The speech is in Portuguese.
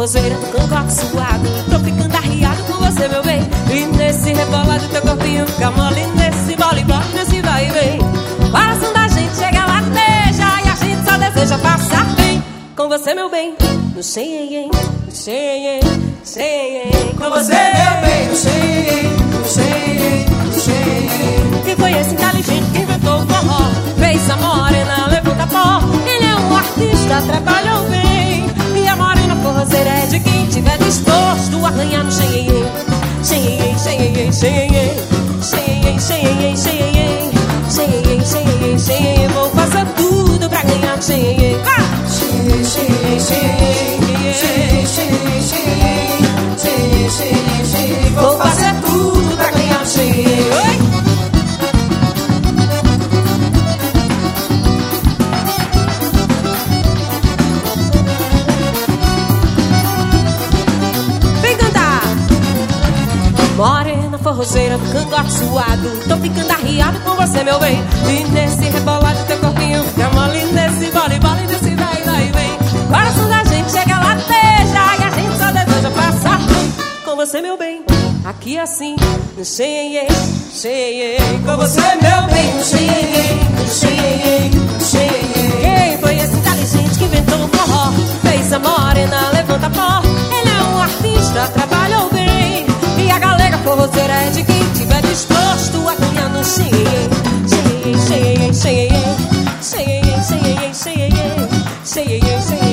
forrozeira do cangote suado. Tô ficando arriado com você, meu bem. E nesse rebolado teu corpinho fica mole. Nesse bole, bole, nesse vai e vem Coração da gente chega lá, deixa E a gente só deseja passar bem. Com você, meu bem. No xenhen, no xenhen, xenhen Com você, meu bem, no xenhen, no xenhen, no xenhen Quem foi esse inteligente que inventou o forró? Fez a morena, levanta pó. Ele é um artista, trabalhou Morena forrozeira do cangote suado Tô ficando arriado com você, meu bem. E nesse rebolado teu corpinho fica mole Nesse vole, vole, nesse vai, vai, vem. Coração da gente chega lá, deixa E a gente só deseja passar Com você, meu bem Aqui assim, xenhen, xenhen Com você, meu bem, no xenhen, Say you.